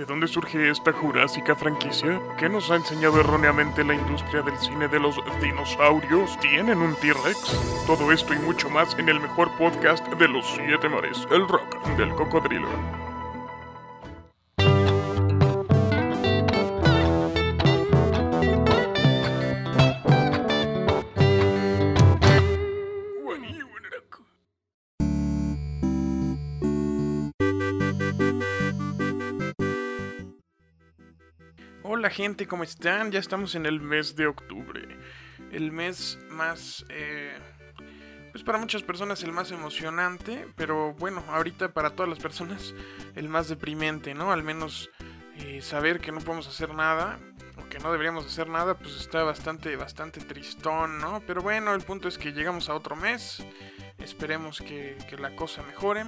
¿De dónde surge esta jurásica franquicia? ¿Qué nos ha enseñado erróneamente la industria del cine de los dinosaurios? ¿Tienen un T-Rex? Todo esto y mucho más en el mejor podcast de los siete mares, el rock del cocodrilo. Hola gente, ¿cómo están? Ya estamos en el mes de octubre. El mes más... eh, pues para muchas personas el más emocionante, pero bueno, ahorita para todas las personas el más deprimente, ¿no? Al menos eh, saber que no podemos hacer nada, o que no deberíamos hacer nada, pues está bastante, bastante tristón, ¿no? Pero bueno, el punto es que llegamos a otro mes, esperemos que, que la cosa mejore.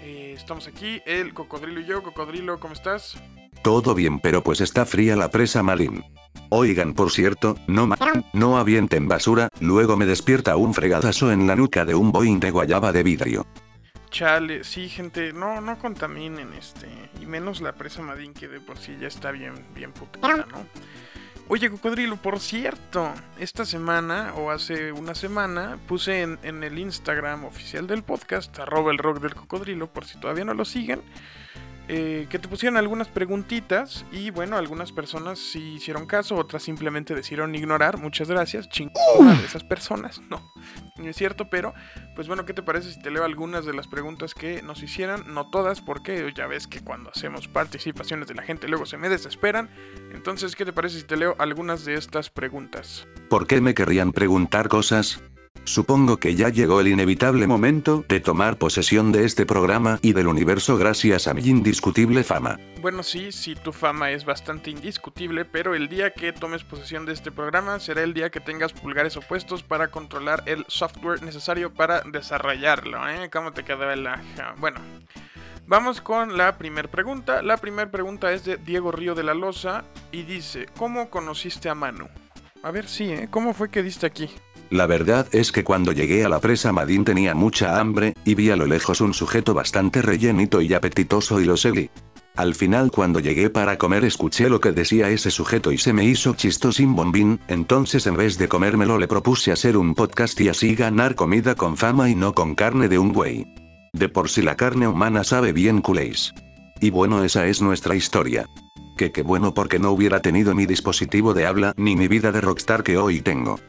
Eh, estamos aquí, el cocodrilo y yo. Cocodrilo, ¿cómo estás? Todo bien, pero pues está fría la presa Marín. Oigan, por cierto, no ma no avienten basura, luego me despierta un fregadazo en la nuca de un Boeing de guayaba de vidrio. Chale, sí, gente, no, no contaminen este, y menos la presa Madín que de por sí ya está bien, bien puta, ¿no? Oye, Cocodrilo, por cierto, esta semana o hace una semana puse en, en el Instagram oficial del podcast, arroba el rock del cocodrilo, por si todavía no lo siguen, eh, que te pusieron algunas preguntitas y bueno, algunas personas sí hicieron caso, otras simplemente decidieron ignorar. Muchas gracias, chingona de esas personas. No, no es cierto, pero pues bueno, ¿qué te parece si te leo algunas de las preguntas que nos hicieran? No todas, porque ya ves que cuando hacemos participaciones de la gente luego se me desesperan. Entonces, ¿qué te parece si te leo algunas de estas preguntas? ¿Por qué me querrían preguntar cosas? Supongo que ya llegó el inevitable momento de tomar posesión de este programa y del universo gracias a mi indiscutible fama. Bueno, sí, sí, tu fama es bastante indiscutible, pero el día que tomes posesión de este programa será el día que tengas pulgares opuestos para controlar el software necesario para desarrollarlo, ¿eh? ¿Cómo te quedó el... ajá? Bueno, vamos con la primera pregunta. La primera pregunta es de Diego Río de la Loza y dice, ¿cómo conociste a Manu? A ver, sí, ¿eh? ¿Cómo fue que diste aquí? La verdad es que cuando llegué a la presa Madín tenía mucha hambre, y vi a lo lejos un sujeto bastante rellenito y apetitoso y lo seguí. Al final cuando llegué para comer escuché lo que decía ese sujeto y se me hizo chistosín bombín, entonces en vez de comérmelo le propuse hacer un podcast y así ganar comida con fama y no con carne de un güey. De por si la carne humana sabe bien culéis. Y bueno esa es nuestra historia. Que qué bueno porque no hubiera tenido mi dispositivo de habla ni mi vida de rockstar que hoy tengo.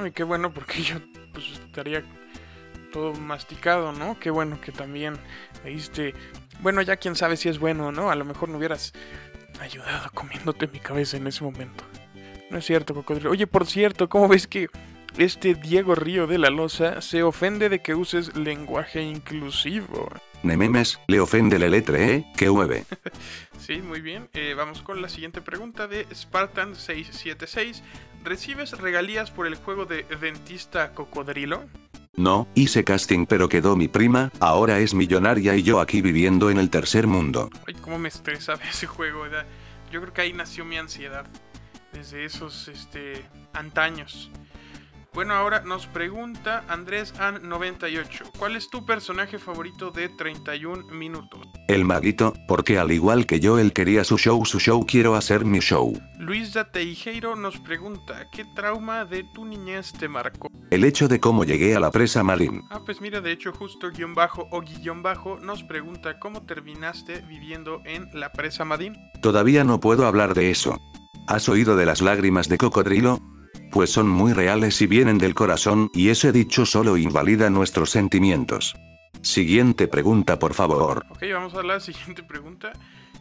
Ay, qué bueno, porque yo pues estaría todo masticado, ¿no? Qué bueno que también me diste. Bueno, ya quién sabe si es bueno no. A lo mejor no hubieras ayudado comiéndote mi cabeza en ese momento. No es cierto, cocodrilo. Oye, por cierto, ¿cómo ves que este Diego Río de la Loza se ofende de que uses lenguaje inclusivo? Nememes, le ofende la letra E, que hueve. Sí, muy bien. Eh, vamos con la siguiente pregunta de Spartan676. ¿Recibes regalías por el juego de Dentista Cocodrilo? No, hice casting pero quedó mi prima, ahora es millonaria y yo aquí viviendo en el tercer mundo. Ay, cómo me estresa ese juego, ¿verdad? Yo creo que ahí nació mi ansiedad. Desde esos, este, antaños. Bueno, ahora nos pregunta Andrés An98. ¿Cuál es tu personaje favorito de 31 minutos? El maguito, porque al igual que yo él quería su show, su show quiero hacer mi show. Luisa Teijeiro nos pregunta, ¿qué trauma de tu niñez te marcó? El hecho de cómo llegué a la presa Marín. Ah, pues mira, de hecho, justo guion bajo o guion bajo nos pregunta cómo terminaste viviendo en la presa Madín. Todavía no puedo hablar de eso. ¿Has oído de las lágrimas de cocodrilo? Pues son muy reales y vienen del corazón, y ese dicho solo invalida nuestros sentimientos. Siguiente pregunta, por favor. Ok, vamos a la siguiente pregunta.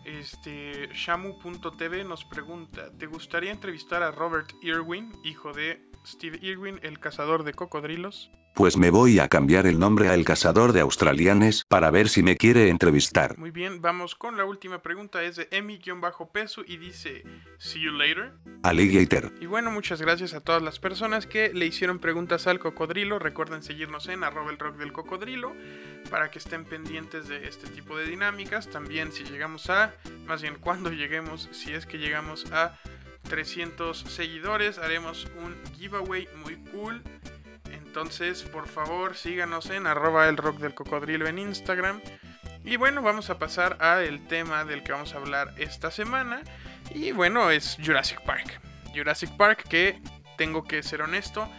Este, Shamu.tv nos pregunta, ¿te gustaría entrevistar a Robert Irwin, hijo de Steve Irwin, el cazador de cocodrilos? Pues me voy a cambiar el nombre a El Cazador de Australianes, para ver si me quiere entrevistar. Muy bien, vamos con la última pregunta, es de Emi-peso y dice, See you later. Alligator. Y bueno, muchas gracias a todas las personas que le hicieron preguntas al cocodrilo. Recuerden seguirnos en arroba el rock del cocodrilo para que estén pendientes de este tipo de dinámicas. También si llegamos a, más bien cuando lleguemos, si es que llegamos a 300 seguidores, haremos un giveaway muy cool. Entonces, por favor, síganos en arroba el rock del cocodrilo en Instagram. Y bueno, vamos a pasar al tema del que vamos a hablar esta semana. Y bueno, es Jurassic Park. Jurassic Park que, tengo que ser honesto,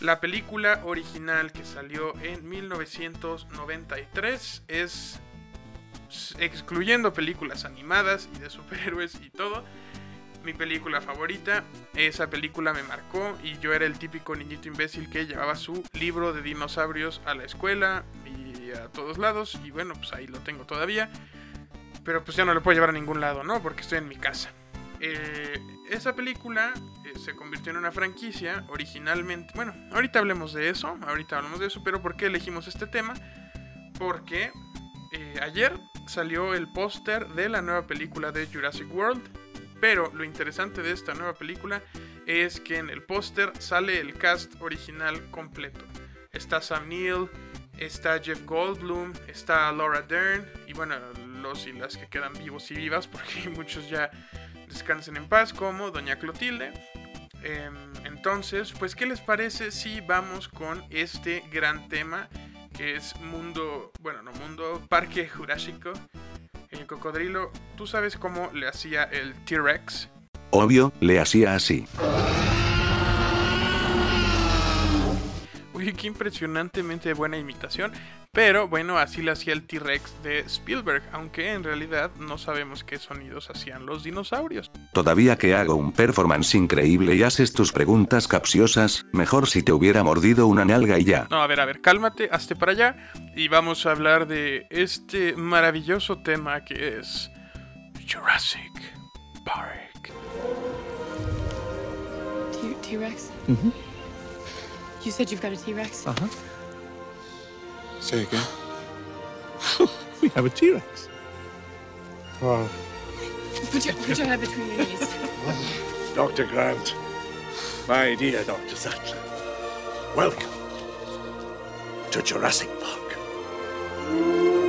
la película original que salió en 1993 es, excluyendo películas animadas y de superhéroes y todo, mi película favorita. Esa película me marcó y yo era el típico niñito imbécil que llevaba su libro de dinosaurios a la escuela y a todos lados. Y bueno, pues ahí lo tengo todavía. Pero pues ya no lo puedo llevar a ningún lado, ¿no? Porque estoy en mi casa. Eh, esa película eh, se convirtió en una franquicia originalmente. Bueno, ahorita hablemos de eso. Ahorita hablamos de eso. Pero ¿por qué elegimos este tema? Porque eh, ayer salió el póster de la nueva película de Jurassic World pero lo interesante de esta nueva película es que en el póster sale el cast original completo. Está Sam Neill, está Jeff Goldblum, está Laura Dern y bueno, los y las que quedan vivos y vivas porque muchos ya descansen en paz como Doña Clotilde. Em, entonces, pues, ¿qué les parece si vamos con este gran tema que es mundo, bueno, no mundo, parque jurásico? El cocodrilo, ¿tú sabes cómo le hacía el T-Rex? Obvio, le hacía así. Uy, qué impresionantemente buena imitación. Pero bueno, así le hacía el T-Rex de Spielberg, aunque en realidad no sabemos qué sonidos hacían los dinosaurios. Todavía que hago un performance increíble y haces tus preguntas capciosas, mejor si te hubiera mordido una nalga y ya. No, a ver, a ver, cálmate, hazte para allá y vamos a hablar de este maravilloso tema que es Jurassic Park. T-Rex? Mm You said you've got a T-Rex? Uh-huh. Say again. we have a T-Rex. Wow. Put your, put your head between your knees. Dr. Grant, my dear Dr. Sattler, welcome to Jurassic Park.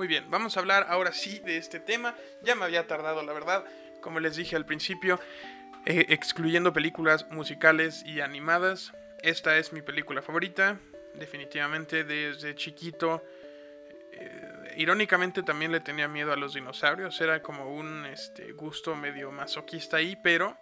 Muy bien, vamos a hablar ahora sí de este tema. Ya me había tardado, la verdad. Como les dije al principio, eh, excluyendo películas musicales y animadas, esta es mi película favorita. Definitivamente desde chiquito. Eh, irónicamente también le tenía miedo a los dinosaurios. Era como un este, gusto medio masoquista ahí, pero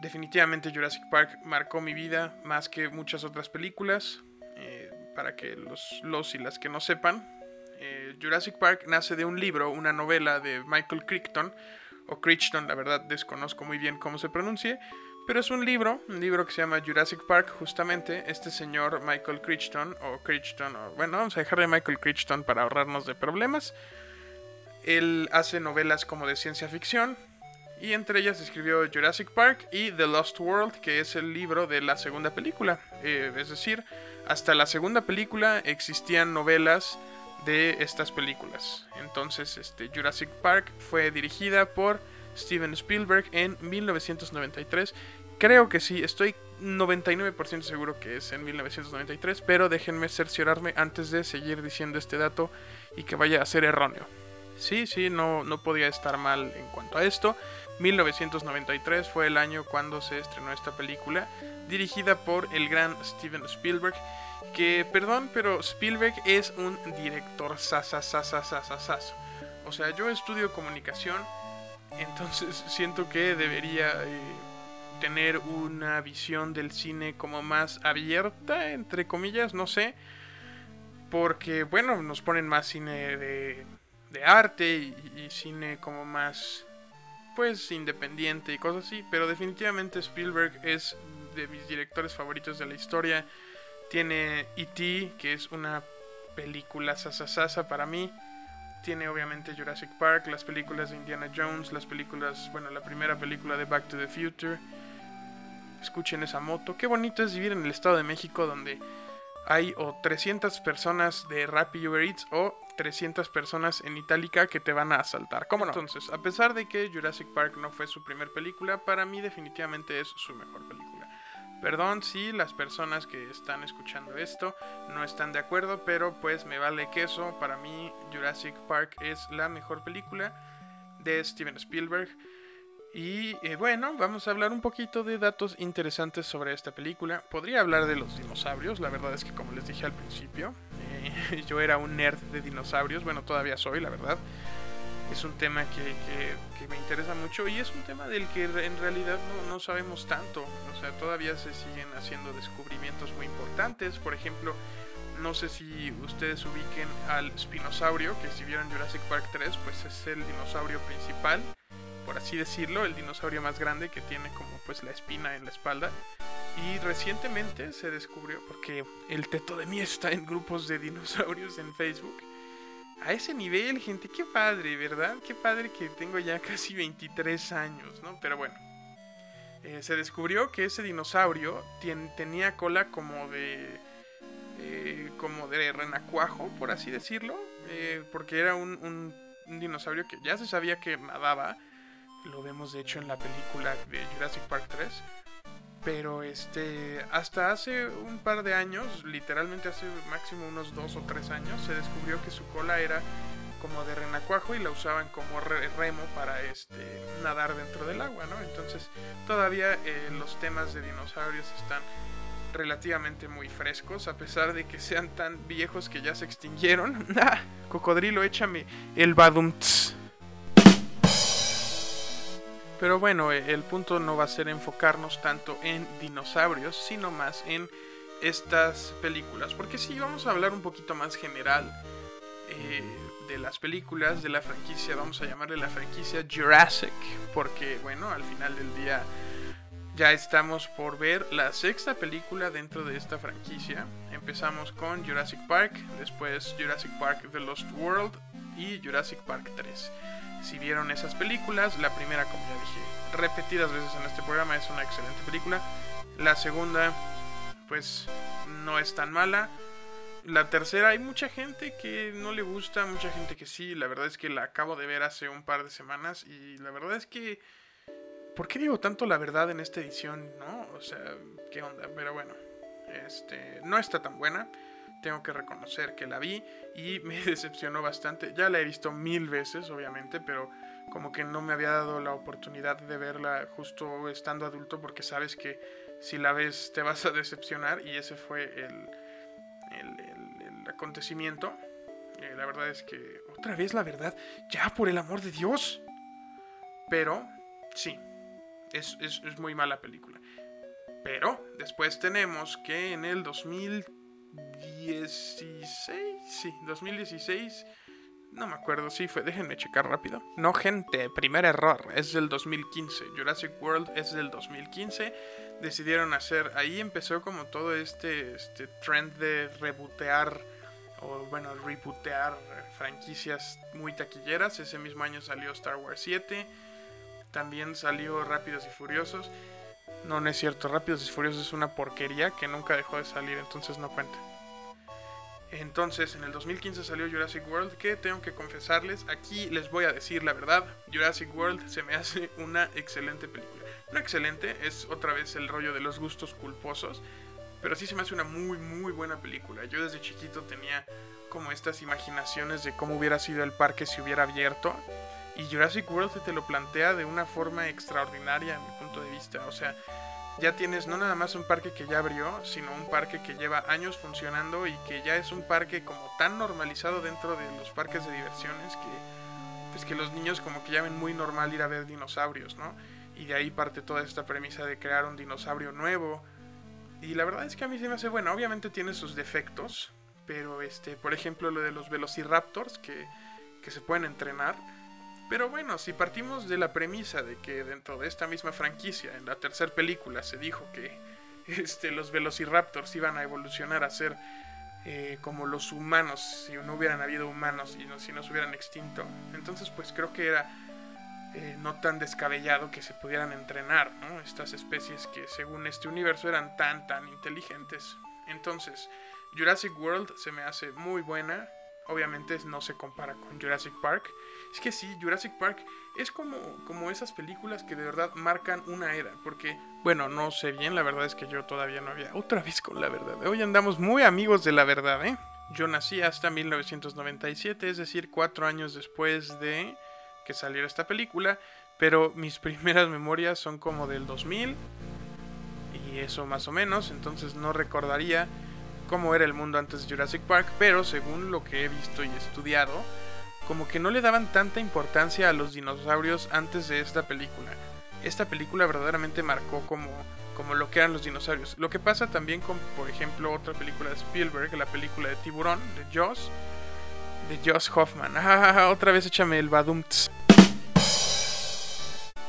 definitivamente Jurassic Park marcó mi vida más que muchas otras películas. Eh, para que los, los y las que no sepan, eh, Jurassic Park nace de un libro, una novela de Michael Crichton, o Crichton, la verdad desconozco muy bien cómo se pronuncie, pero es un libro, un libro que se llama Jurassic Park, justamente este señor Michael Crichton, o Crichton, o bueno, vamos a dejar de Michael Crichton para ahorrarnos de problemas. Él hace novelas como de ciencia ficción, y entre ellas escribió Jurassic Park y The Lost World, que es el libro de la segunda película. Eh, es decir, hasta la segunda película existían novelas de estas películas. Entonces, este, Jurassic Park fue dirigida por Steven Spielberg en 1993. Creo que sí, estoy 99% seguro que es en 1993, pero déjenme cerciorarme antes de seguir diciendo este dato y que vaya a ser erróneo. Sí, sí, no, no podía estar mal en cuanto a esto. 1993 fue el año cuando se estrenó esta película, dirigida por el gran Steven Spielberg que, perdón, pero Spielberg es un director sasasasasasasaso. O sea, yo estudio comunicación, entonces siento que debería eh, tener una visión del cine como más abierta, entre comillas, no sé. Porque, bueno, nos ponen más cine de, de arte y, y cine como más, pues, independiente y cosas así. Pero definitivamente Spielberg es de mis directores favoritos de la historia tiene E.T., que es una película sasasasa para mí. Tiene obviamente Jurassic Park, las películas de Indiana Jones, las películas, bueno, la primera película de Back to the Future. Escuchen esa moto. Qué bonito es vivir en el Estado de México donde hay o 300 personas de Rappi Uber Eats o 300 personas en Itálica que te van a asaltar. ¿Cómo no? Entonces, a pesar de que Jurassic Park no fue su primer película, para mí definitivamente es su mejor película. Perdón si las personas que están escuchando esto no están de acuerdo, pero pues me vale queso. Para mí Jurassic Park es la mejor película de Steven Spielberg. Y eh, bueno, vamos a hablar un poquito de datos interesantes sobre esta película. Podría hablar de los dinosaurios, la verdad es que como les dije al principio, eh, yo era un nerd de dinosaurios, bueno, todavía soy, la verdad. Es un tema que, me interesa mucho y es un tema del que en realidad no, no sabemos tanto. O sea, todavía se siguen haciendo descubrimientos muy importantes. Por ejemplo, no sé si ustedes ubiquen al Spinosaurio, que si vieron Jurassic Park 3, pues es el dinosaurio principal por así decirlo, el dinosaurio más grande que tiene como pues la espina en la espalda. Y recientemente se descubrió, porque el teto de mí está en grupos de dinosaurios en Facebook. A ese nivel, gente, qué padre, ¿verdad? Qué padre que tengo ya casi 23 años, ¿no? Pero bueno, eh, se descubrió que ese dinosaurio tenía cola como de... Eh, como de renacuajo, por así decirlo, eh, porque era un dinosaurio que ya se sabía que nadaba, lo vemos de hecho en la película de Jurassic Park 3. Pero este, hasta hace un par de años, literalmente hace máximo unos dos o tres años, se descubrió que su cola era como de renacuajo y la usaban como remo para este, nadar dentro del agua, ¿no? Entonces todavía eh, los temas de dinosaurios están relativamente muy frescos, a pesar de que sean tan viejos que ya se extinguieron. ¡Ah! Cocodrilo, échame el badumts. Pero bueno, eh, el punto no va a ser enfocarnos tanto en dinosaurios, sino más en estas películas. Porque sí, vamos a hablar un poquito más general eh, de las películas, de la franquicia, vamos a llamarle la franquicia Jurassic. Porque bueno, al final del día ya estamos por ver la sexta película dentro de esta franquicia. Empezamos con Jurassic Park, después Jurassic Park The Lost World y Jurassic Park 3 si vieron esas películas. La primera, como ya dije repetidas veces en este programa, es una excelente película. La segunda, pues no es tan mala. La tercera, hay mucha gente que no le gusta, mucha gente que sí. La verdad es que la acabo de ver hace un par de semanas y la verdad es que... ¿Por qué digo tanto la verdad en esta edición? ¿No? O sea, ¿qué onda? Pero bueno, este, no está tan buena tengo que reconocer que la vi y me decepcionó bastante. Ya la he visto mil veces, obviamente, pero como que no me había dado la oportunidad de verla justo estando adulto porque sabes que si la ves te vas a decepcionar y ese fue el, el, acontecimiento. Eh, la verdad es que otra vez la verdad, ya por el amor de Dios. Pero sí, es, es, es muy mala película. Pero después tenemos que en el 2000 16, sí, 2016. No me acuerdo, sí fue, déjenme checar rápido. No, gente, primer error, es del 2015. Jurassic World es del 2015. Decidieron hacer, ahí empezó como todo este, este trend de rebootear, o bueno, rebootear franquicias muy taquilleras. Ese mismo año salió Star Wars 7. También salió Rápidos y Furiosos. No, no es cierto. Rápidos y Furiosos es una porquería que nunca dejó de salir, entonces no cuenta. Entonces, en el 2015 salió Jurassic World, que tengo que confesarles, aquí les voy a decir la verdad, Jurassic World se me hace una excelente película. No excelente, es otra vez el rollo de los gustos culposos, pero sí se me hace una muy, muy buena película. Yo desde chiquito tenía como estas imaginaciones de cómo hubiera sido el parque si hubiera abierto. Y Jurassic World te lo plantea de una forma extraordinaria a mi punto de vista. O sea, ya tienes no nada más un parque que ya abrió, sino un parque que lleva años funcionando y que ya es un parque como tan normalizado dentro de los parques de diversiones que pues que los niños como que ya ven muy normal ir a ver dinosaurios, ¿no? Y de ahí parte toda esta premisa de crear un dinosaurio nuevo. Y la verdad es que a mí se me hace bueno, obviamente tiene sus defectos, pero este, por ejemplo, lo de los velociraptors que que se pueden entrenar pero bueno, si partimos de la premisa de que dentro de esta misma franquicia, en la tercera película, se dijo que este, los velociraptors iban a evolucionar a ser eh, como los humanos, si no hubieran habido humanos y no, si no se hubieran extinto, entonces pues creo que era eh, no tan descabellado que se pudieran entrenar, ¿no? Estas especies que según este universo eran tan, tan inteligentes. Entonces, Jurassic World se me hace muy buena, obviamente no se compara con Jurassic Park. Es que sí, Jurassic Park es como, como esas películas que de verdad marcan una era. Porque, bueno, no sé bien, la verdad es que yo todavía no había. Otra vez con la verdad. Hoy andamos muy amigos de la verdad, ¿eh? Yo nací hasta 1997, es decir, cuatro años después de que saliera esta película. Pero mis primeras memorias son como del 2000 y eso más o menos. Entonces no recordaría cómo era el mundo antes de Jurassic Park, pero según lo que he visto y estudiado, como que no le daban tanta importancia a los dinosaurios antes de esta película. Esta película verdaderamente marcó como, como lo que eran los dinosaurios. Lo que pasa también con, por ejemplo, otra película de Spielberg, la película de Tiburón, de Joss, de Joss Hoffman. Ah, otra vez échame el Badumts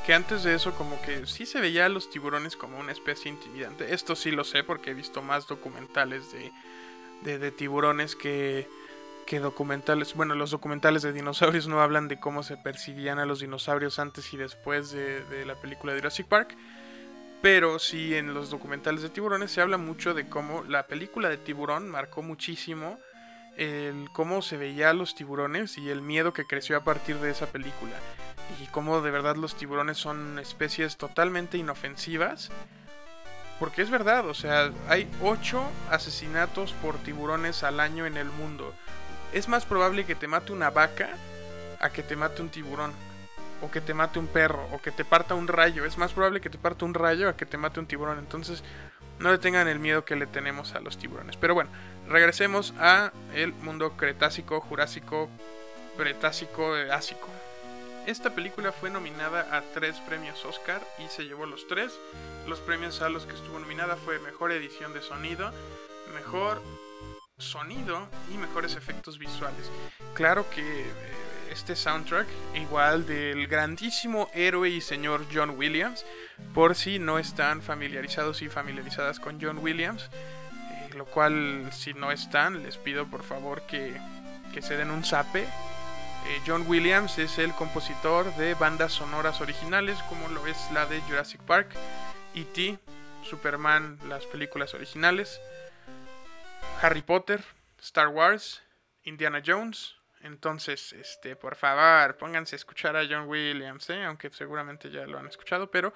que antes de eso como que sí se veía a los tiburones como una especie intimidante. Esto sí lo sé porque he visto más documentales de, de, tiburones que, que documentales. Bueno, los documentales de dinosaurios no hablan de cómo se percibían a los dinosaurios antes y después de, de la película de Jurassic Park. Pero sí en los documentales de tiburones se habla mucho de cómo la película de tiburón marcó muchísimo el cómo se veía a los tiburones y el miedo que creció a partir de esa película. Y cómo de verdad los tiburones son especies totalmente inofensivas. Porque es verdad, o sea, hay 8 asesinatos por tiburones al año en el mundo. Es más probable que te mate una vaca a que te mate un tiburón. O que te mate un perro. O que te parta un rayo. Es más probable que te parta un rayo a que te mate un tiburón. Entonces, no le tengan el miedo que le tenemos a los tiburones. Pero bueno, regresemos a el mundo cretácico, jurásico, pretácico, ásico. Esta película fue nominada a tres premios Oscar y se llevó los tres. Los premios a los que estuvo nominada fue Mejor Edición de Sonido, Mejor Sonido y Mejores Efectos Visuales. Claro que eh, este soundtrack, igual del grandísimo héroe y señor John Williams, por si no están familiarizados y familiarizadas con John Williams, eh, lo cual si no están, les pido por favor que, que se den un zape. Eh, John Williams es el compositor de bandas sonoras originales, como lo es la de Jurassic Park, E.T., Superman, las películas originales, Harry Potter, Star Wars, Indiana Jones, entonces, este, por favor, pónganse a escuchar a John Williams, ¿eh? aunque seguramente ya lo han escuchado, pero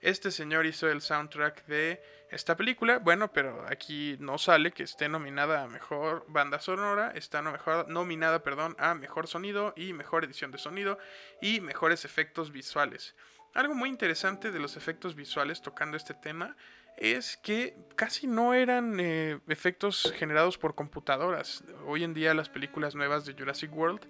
este señor hizo el soundtrack de esta película. Bueno, pero aquí no sale que esté nominada a mejor banda sonora, está nominada, perdón, a mejor sonido y mejor edición de sonido y mejores efectos visuales. Algo muy interesante de los efectos visuales tocando este tema es que casi no eran eh, efectos generados por computadoras. Hoy en día las películas nuevas de Jurassic World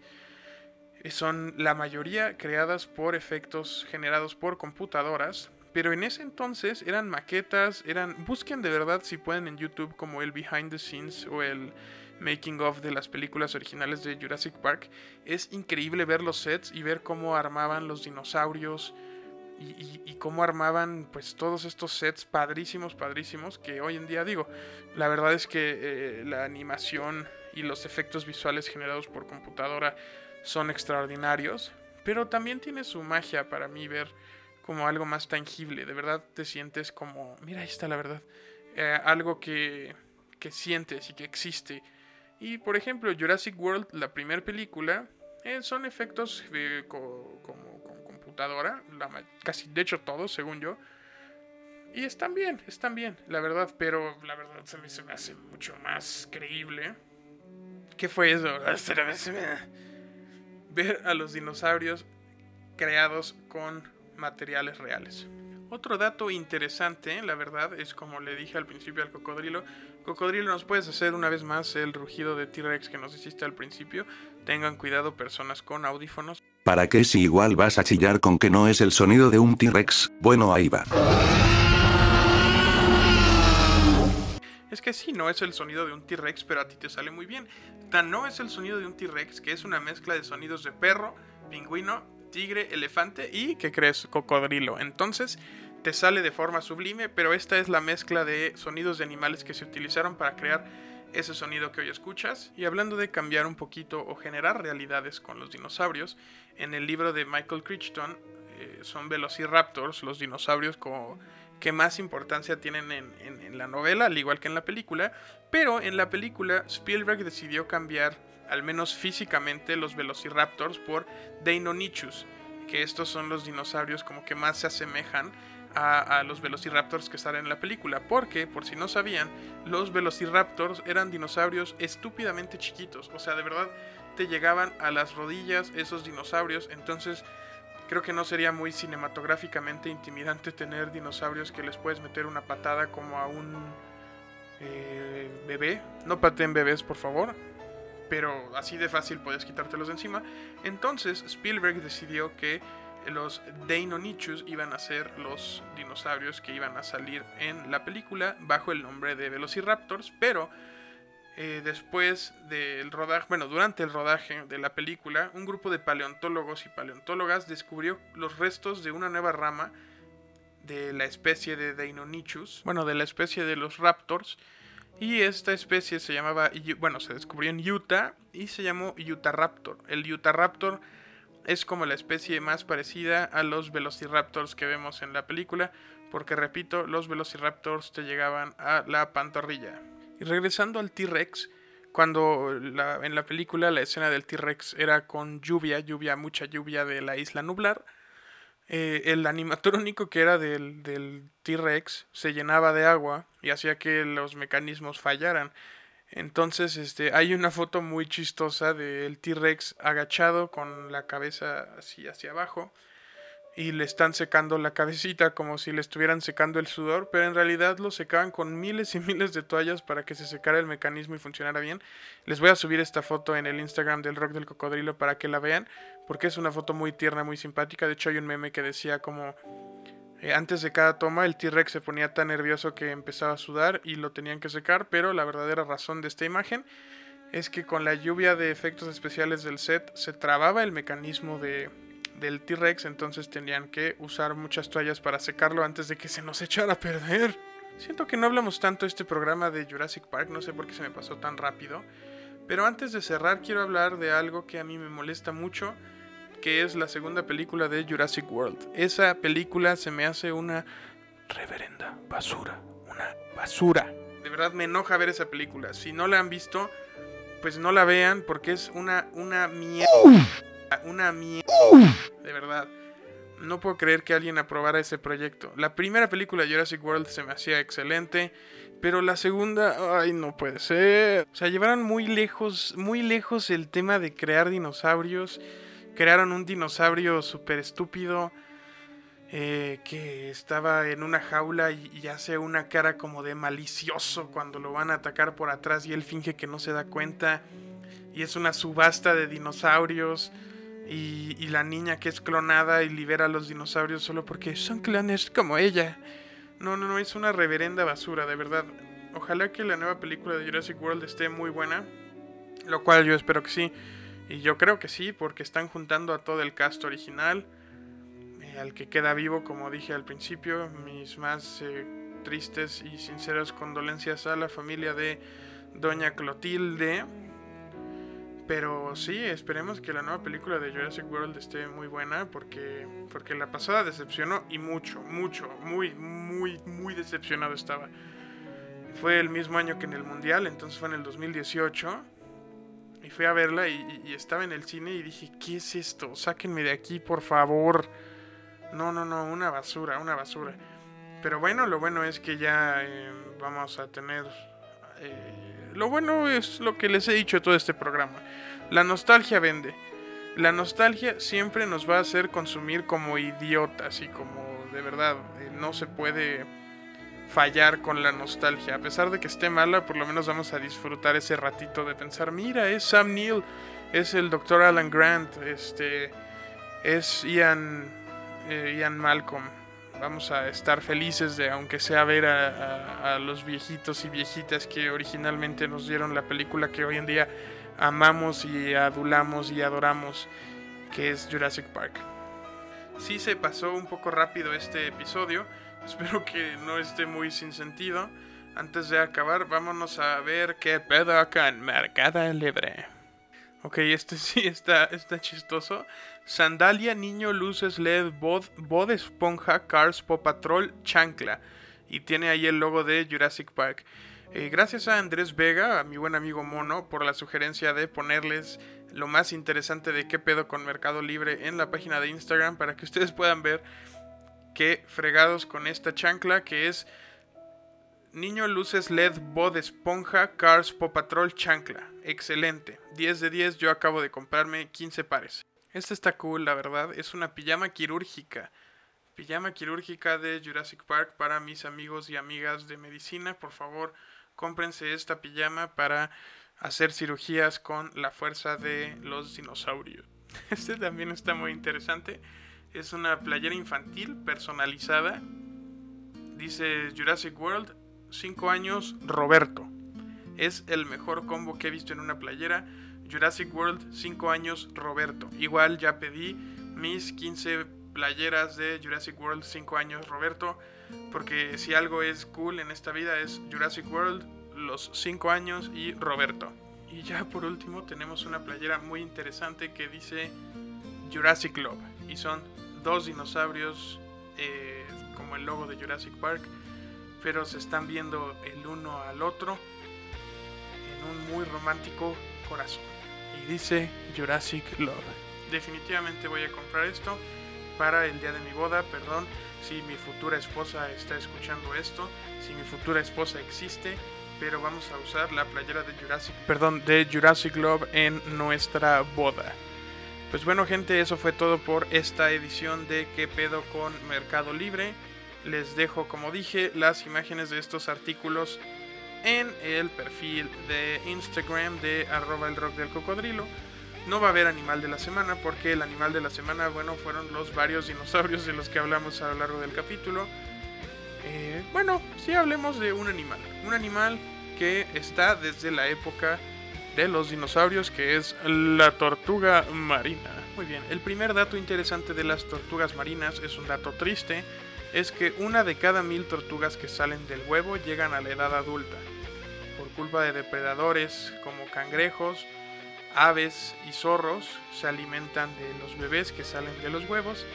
eh, son la mayoría creadas por efectos generados por computadoras. Pero en ese entonces eran maquetas, eran... Busquen de verdad si pueden en YouTube como el behind the scenes o el making of de las películas originales de Jurassic Park. Es increíble ver los sets y ver cómo armaban los dinosaurios, y, cómo armaban pues todos estos sets padrísimos, padrísimos, que hoy en día digo, la verdad es que eh, la animación y los efectos visuales generados por computadora son extraordinarios, pero también tiene su magia para mí ver como algo más tangible, de verdad te sientes como, mira, ahí está la verdad, eh, algo que, que sientes y que existe. Y por ejemplo, Jurassic World, la primera película, eh, son efectos como casi de hecho todos, según yo. Y están bien, están bien, la verdad, pero la verdad se me, se me hace mucho más creíble. ¿Qué fue eso? Ver a los dinosaurios creados con materiales reales. Otro dato interesante, la verdad, es como le dije al principio al cocodrilo. Cocodrilo, ¿nos puedes hacer una vez más el rugido de T-Rex que nos hiciste al principio? Tengan cuidado personas con audífonos. ¿Para qué si igual vas a chillar con que no es el sonido de un T-Rex? Bueno, ahí va. Es que sí, no es el sonido de un T-Rex, pero a ti te sale muy bien. Tan no es el sonido de un T-Rex, que es una mezcla de sonidos de perro, pingüino, tigre, elefante y, ¿qué crees? Cocodrilo. Entonces, te sale de forma sublime, pero esta es la mezcla de sonidos de animales que se utilizaron para crear ese sonido que hoy escuchas. Y hablando de cambiar un poquito o generar realidades con los dinosaurios, en el libro de Michael Crichton eh, son Velociraptors, los dinosaurios que más importancia tienen en, en- en la novela, al igual que en la película. Pero en la película Spielberg decidió cambiar, al menos físicamente, los Velociraptors por Deinonychus, que estos son los dinosaurios como que más se asemejan a, los Velociraptors que salen en la película. Porque, por si no sabían, los Velociraptors eran dinosaurios estúpidamente chiquitos. O sea, de verdad te llegaban a las rodillas esos dinosaurios. Entonces, creo que no sería muy cinematográficamente intimidante tener dinosaurios que les puedes meter una patada como a un eh, bebé. No pateen bebés, por favor. Pero así de fácil puedes quitártelos de encima. Entonces Spielberg decidió que los Deinonychus iban a ser los dinosaurios que iban a salir en la película bajo el nombre de Velociraptors. Pero eh, después del rodaje, bueno, durante el rodaje de la película, un grupo de paleontólogos y paleontólogas descubrió los restos de una nueva rama de la especie de Deinonychus, bueno, de la especie de los raptors, y esta especie se llamaba, bueno, se descubrió en Utah y se llamó Utahraptor. El Utahraptor es como la especie más parecida a los velociraptors que vemos en la película, porque repito, los velociraptors te llegaban a la pantorrilla. Y regresando al T-Rex, cuando en la película la escena del T-Rex era con lluvia, lluvia, mucha lluvia de la isla nublar, eh, el animatrónico que era del, del T-Rex se llenaba de agua y hacía que los mecanismos fallaran. Entonces, este, hay una foto muy chistosa del T-Rex agachado con la cabeza así hacia abajo y le están secando la cabecita como si le estuvieran secando el sudor, pero en realidad lo secaban con miles y miles de toallas para que se secara el mecanismo y funcionara bien. Les voy a subir esta foto en el Instagram del Rock del Cocodrilo para que la vean, porque es una foto muy tierna, muy simpática. De hecho, hay un meme que decía como eh, antes de cada toma el T-Rex se ponía tan nervioso que empezaba a sudar y lo tenían que secar, pero la verdadera razón de esta imagen es que con la lluvia de efectos especiales del set se trababa el mecanismo de, del T-Rex, entonces tenían que usar muchas toallas para secarlo antes de que se nos echara a perder. Siento que no hablamos tanto de este programa de Jurassic Park, no sé por qué se me pasó tan rápido. Pero antes de cerrar quiero hablar de algo que a mí me molesta mucho, que es la segunda película de Jurassic World. Esa película se me hace una reverenda basura, una basura. De verdad me enoja ver esa película. Si no la han visto, pues no la vean porque es una una mierda, una mierda, de verdad. No puedo creer que alguien aprobara ese proyecto. La primera película Jurassic World se me hacía excelente, pero la segunda, ay, no puede ser. O sea, llevaron muy lejos, muy lejos el tema de crear dinosaurios. Crearon un dinosaurio súper estúpido eh, que estaba en una jaula y, hace una cara como de malicioso cuando lo van a atacar por atrás y él finge que no se da cuenta. Y es una subasta de dinosaurios. Y, y la niña que es clonada y libera a los dinosaurios solo porque son clones como ella. No, no, no, es una reverenda basura, de verdad. Ojalá que la nueva película de Jurassic World esté muy buena. Lo cual yo espero que sí. Y yo creo que sí, porque están juntando a todo el cast original. eh, al que queda vivo, como dije al principio. Mis más eh, tristes y sinceras condolencias a la familia de Doña Clotilde. Pero sí, esperemos que la nueva película de Jurassic World esté muy buena porque, porque la pasada decepcionó y mucho, mucho, muy, muy, muy decepcionado estaba. Fue el mismo año que en el Mundial, entonces fue en el 2018. Y fui a verla y, y- estaba en el cine y dije, ¿qué es esto? Sáquenme de aquí, por favor. No, no, no, una basura, una basura. Pero bueno, lo bueno es que ya eh, vamos a tener... eh, lo bueno es lo que les he dicho todo este programa. La nostalgia vende. La nostalgia siempre nos va a hacer consumir como idiotas y como de verdad eh, no se puede fallar con la nostalgia. A pesar de que esté mala, por lo menos vamos a disfrutar ese ratito de pensar, mira, es Sam Neill, es el Dr. Alan Grant, este es Ian, eh, Ian Malcolm. Vamos a estar felices de, aunque sea ver a, los viejitos y viejitas que originalmente nos dieron la película que hoy en día amamos y adulamos y adoramos, que es Jurassic Park. Sí se pasó un poco rápido este episodio, espero que no esté muy sin sentido. Antes de acabar, vámonos a ver qué pedo con Mercado Libre. Ok, este sí está, está chistoso. Sandalia, niño, luces, LED, bod, bod esponja, Cars, Pop Patrol, chancla. Y tiene ahí el logo de Jurassic Park. Eh, gracias a Andrés Vega, a mi buen amigo Mono, por la sugerencia de ponerles lo más interesante de qué pedo con Mercado Libre en la página de Instagram para que ustedes puedan ver qué fregados con esta chancla que es Niño Luces LED Bod Esponja Cars Pop Patrol Chancla. Excelente. 10 de 10, yo acabo de comprarme 15 pares. Esta está cool, la verdad. Es una pijama quirúrgica. Pijama quirúrgica de Jurassic Park para mis amigos y amigas de medicina. Por favor, cómprense esta pijama para hacer cirugías con la fuerza de los dinosaurios. Este también está muy interesante. Es una playera infantil personalizada. Dice Jurassic World, 5 años, Roberto. Es el mejor combo que he visto en una playera. Jurassic World, 5 años, Roberto. Igual ya pedí mis 15 playeras de Jurassic World 5 años Roberto, porque si algo es cool en esta vida es Jurassic World, los 5 años y Roberto. Y ya por último tenemos una playera muy interesante que dice Jurassic Love y son dos dinosaurios eh, como el logo de Jurassic Park, pero se están viendo el uno al otro en un muy romántico corazón. Y dice Jurassic Love. Definitivamente voy a comprar esto para el día de mi boda, perdón, si mi futura esposa está escuchando esto, si mi futura esposa existe, pero vamos a usar la playera de Jurassic, perdón, de Jurassic Love en nuestra boda. Pues bueno, gente, eso fue todo por esta edición de ¿Qué pedo con Mercado Libre? Les dejo, como dije, las imágenes de estos artículos en el perfil de Instagram de arroba el rock del cocodrilo. No va a haber animal de la semana porque el animal de la semana, bueno, fueron los varios dinosaurios de los que hablamos a lo largo del capítulo. Eh, bueno, sí hablemos de un animal. Un animal que está desde la época de los dinosaurios, que es la tortuga marina. Muy bien, el primer dato interesante de las tortugas marinas es un dato triste, es que una de cada mil tortugas que salen del huevo llegan a la edad adulta. Por culpa de depredadores como cangrejos, aves y zorros se alimentan de los bebés que salen de los huevos.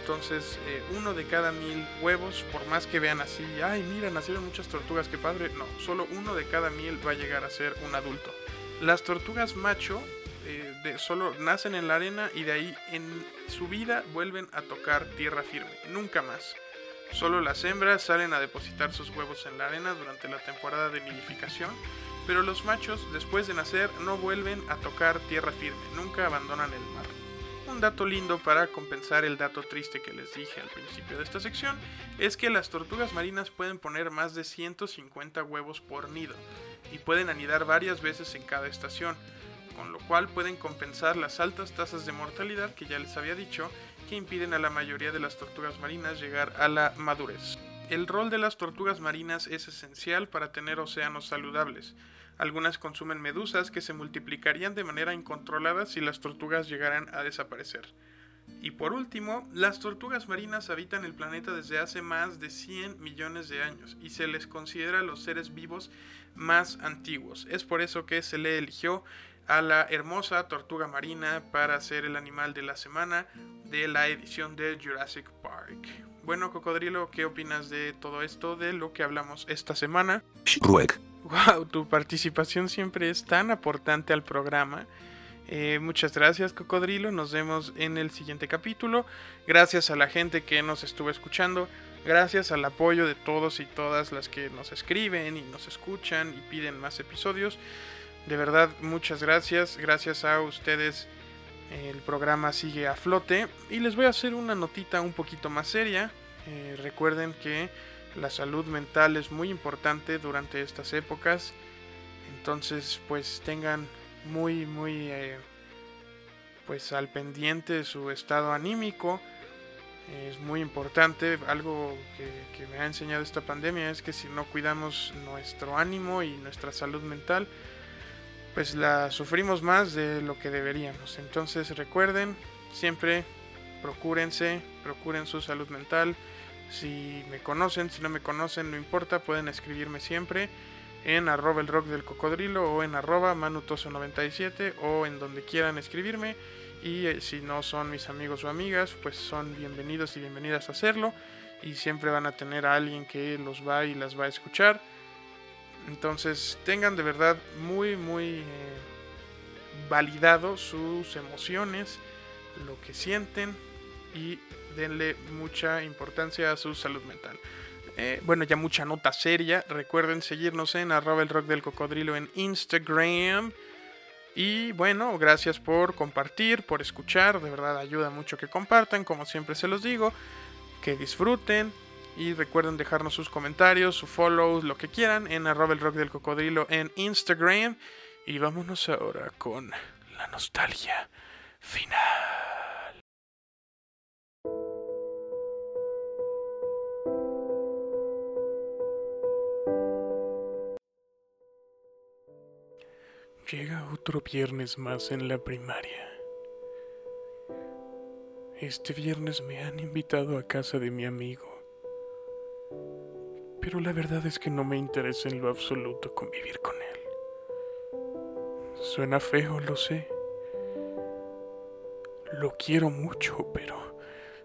Entonces, eh, uno de cada mil huevos, por más que vean así, ay, mira, nacieron muchas tortugas, qué padre. No, solo uno de cada mil va a llegar a ser un adulto. Las tortugas macho eh, de, solo nacen en la arena y de ahí en su vida vuelven a tocar tierra firme, nunca más. Solo las hembras salen a depositar sus huevos en la arena durante la temporada de nidificación pero los machos después de nacer no vuelven a tocar tierra firme, nunca abandonan el mar. Un dato lindo para compensar el dato triste que les dije al principio de esta sección es que las tortugas marinas pueden poner más de 150 huevos por nido y pueden anidar varias veces en cada estación, con lo cual pueden compensar las altas tasas de mortalidad que ya les había dicho que impiden a la mayoría de las tortugas marinas llegar a la madurez. El rol de las tortugas marinas es esencial para tener océanos saludables, algunas consumen medusas que se multiplicarían de manera incontrolada si las tortugas llegaran a desaparecer. Y por último, las tortugas marinas habitan el planeta desde hace más de 100 millones de años y se les considera los seres vivos más antiguos. Es por eso que se le eligió a la hermosa tortuga marina para ser el animal de la semana de la edición de Jurassic Park. Bueno, Cocodrilo, ¿qué opinas de todo esto, de lo que hablamos esta semana? Wow, tu participación siempre es tan aportante al programa. Eh, muchas gracias, Cocodrilo. Nos vemos en el siguiente capítulo. Gracias a la gente que nos estuvo escuchando. Gracias al apoyo de todos y todas las que nos escriben y nos escuchan y piden más episodios. De verdad, muchas gracias. Gracias a ustedes el programa sigue a flote. Y les voy a hacer una notita un poquito más seria. Eh, recuerden que la salud mental es muy importante durante estas épocas. Entonces, pues tengan muy, muy, eh, pues al pendiente su estado anímico. Es muy importante. Algo que, que me ha enseñado esta pandemia es que si no cuidamos nuestro ánimo y nuestra salud mental, pues la sufrimos más de lo que deberíamos. Entonces recuerden, siempre procúrense, procuren su salud mental si me conocen, si no me conocen, no importa, pueden escribirme siempre. en arroba el rock del cocodrilo o en arroba manutoso97 o en donde quieran escribirme. Y eh, si no son mis amigos o amigas, pues son bienvenidos y bienvenidas a hacerlo. Y siempre van a tener a alguien que los va y las va a escuchar. Entonces tengan de verdad muy, muy eh, validado sus emociones, lo que sienten y denle mucha importancia a su salud mental. Eh, bueno, ya mucha nota seria. Recuerden seguirnos en arroba el rock del cocodrilo en Instagram. Y bueno, gracias por compartir, por escuchar. De verdad ayuda mucho que compartan, como siempre se los digo. Que disfruten. Y recuerden dejarnos sus comentarios, su follow, lo que quieran en arroba el rock del cocodrilo en Instagram. Y vámonos ahora con la nostalgia final. Llega otro viernes más en la primaria. Este viernes me han invitado a casa de mi amigo. Pero la verdad es que no me interesa en lo absoluto convivir con él. Suena feo, lo sé. Lo quiero mucho, pero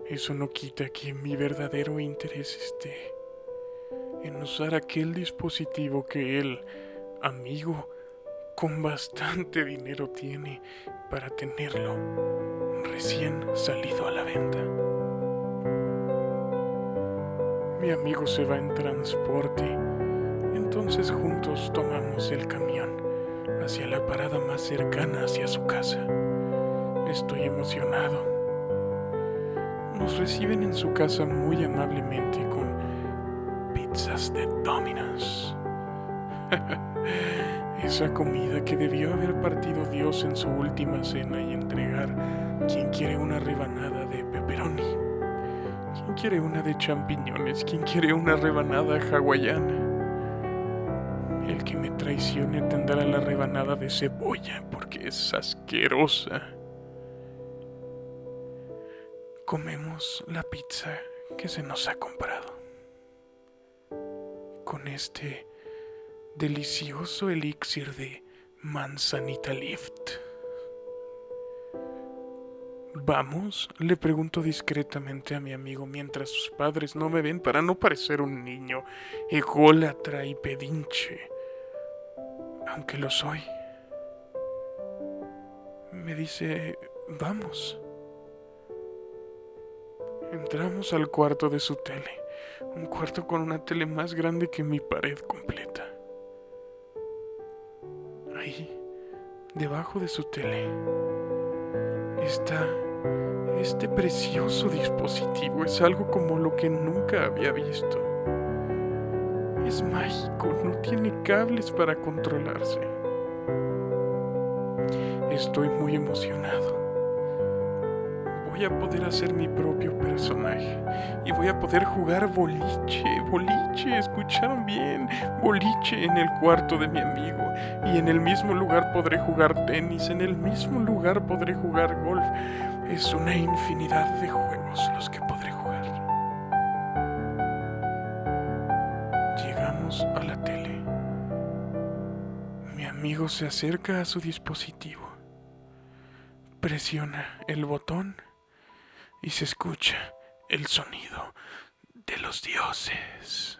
eso no quita que mi verdadero interés esté en usar aquel dispositivo que él, amigo, con bastante dinero tiene para tenerlo recién salido a la venta. Mi amigo se va en transporte, entonces juntos tomamos el camión hacia la parada más cercana hacia su casa. Estoy emocionado. Nos reciben en su casa muy amablemente con pizzas de Domino's. Esa comida que debió haber partido Dios en su última cena y entregar quien quiere una rebanada de pepperoni, quien quiere una de champiñones, quien quiere una rebanada hawaiana. El que me traicione tendrá la rebanada de cebolla porque es asquerosa. Comemos la pizza que se nos ha comprado. Con este delicioso elixir de manzanita lift. ¿Vamos? Le pregunto discretamente a mi amigo mientras sus padres no me ven para no parecer un niño ególatra y pedinche, aunque lo soy. Me dice, vamos. Entramos al cuarto de su tele, un cuarto con una tele más grande que mi pared completa. Ahí, debajo de su tele, está este precioso dispositivo. Es algo como lo que nunca había visto. Es mágico, no tiene cables para controlarse. Estoy muy emocionado. Voy a poder hacer mi propio personaje y voy a poder jugar boliche, boliche, escucharon bien, boliche en el cuarto de mi amigo y en el mismo lugar podré jugar tenis, en el mismo lugar podré jugar golf. Es una infinidad de juegos los que podré jugar. Llegamos a la tele. Mi amigo se acerca a su dispositivo. Presiona el botón y se escucha el sonido de los dioses.